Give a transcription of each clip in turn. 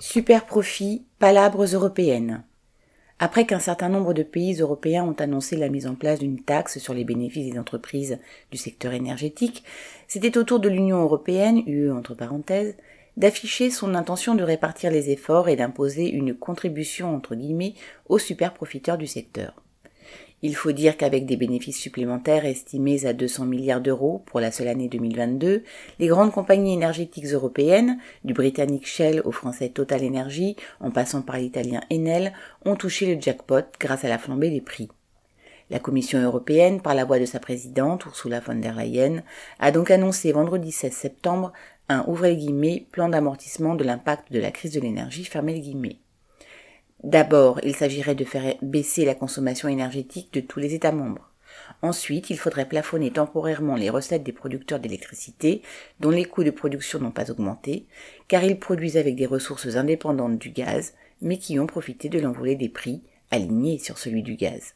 Super profit, palabres européennes. Après qu'un certain nombre de pays européens ont annoncé la mise en place d'une taxe sur les bénéfices des entreprises du secteur énergétique, c'était au tour de l'Union européenne, UE entre parenthèses, d'afficher son intention de répartir les efforts et d'imposer une contribution entre guillemets aux super profiteurs du secteur. Il faut dire qu'avec des bénéfices supplémentaires estimés à 200 milliards d'euros pour la seule année 2022, les grandes compagnies énergétiques européennes, du britannique Shell au français Total Energy, en passant par l'italien Enel, ont touché le jackpot grâce à la flambée des prix. La Commission européenne, par la voix de sa présidente, Ursula von der Leyen, a donc annoncé vendredi 16 septembre un ouvrez guillemets plan d'amortissement de l'impact de la crise de l'énergie fermé guillemets. D'abord, il s'agirait de faire baisser la consommation énergétique de tous les États membres. Ensuite, il faudrait plafonner temporairement les recettes des producteurs d'électricité dont les coûts de production n'ont pas augmenté, car ils produisent avec des ressources indépendantes du gaz, mais qui ont profité de l'envolée des prix, alignés sur celui du gaz.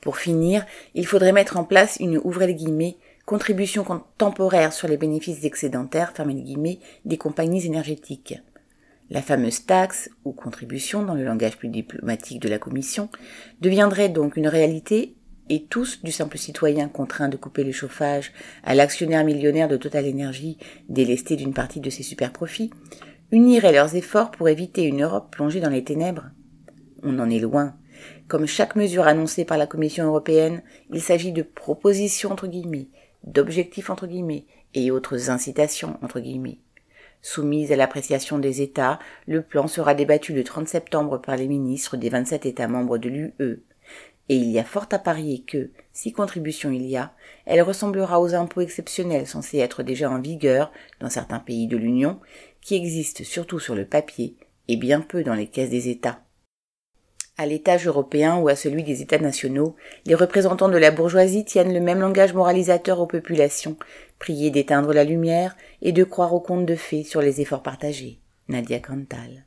Pour finir, il faudrait mettre en place une guillemets contribution temporaire sur les bénéfices excédentaires des compagnies énergétiques. La fameuse taxe, ou contribution dans le langage plus diplomatique de la Commission, deviendrait donc une réalité et tous, du simple citoyen contraint de couper le chauffage à l'actionnaire millionnaire de Total Energy délesté d'une partie de ses super profits, uniraient leurs efforts pour éviter une Europe plongée dans les ténèbres. On en est loin. Comme chaque mesure annoncée par la Commission européenne, il s'agit de propositions entre guillemets, d'objectifs entre guillemets et autres incitations entre guillemets. Soumise à l'appréciation des États, le plan sera débattu le 30 septembre par les ministres des 27 États membres de l'UE. Et il y a fort à parier que, si contribution il y a, elle ressemblera aux impôts exceptionnels censés être déjà en vigueur dans certains pays de l'Union, qui existent surtout sur le papier et bien peu dans les caisses des États. À l'étage européen ou à celui des États nationaux, les représentants de la bourgeoisie tiennent le même langage moralisateur aux populations, prier d'éteindre la lumière et de croire aux contes de fées sur les efforts partagés. Nadia Cantal.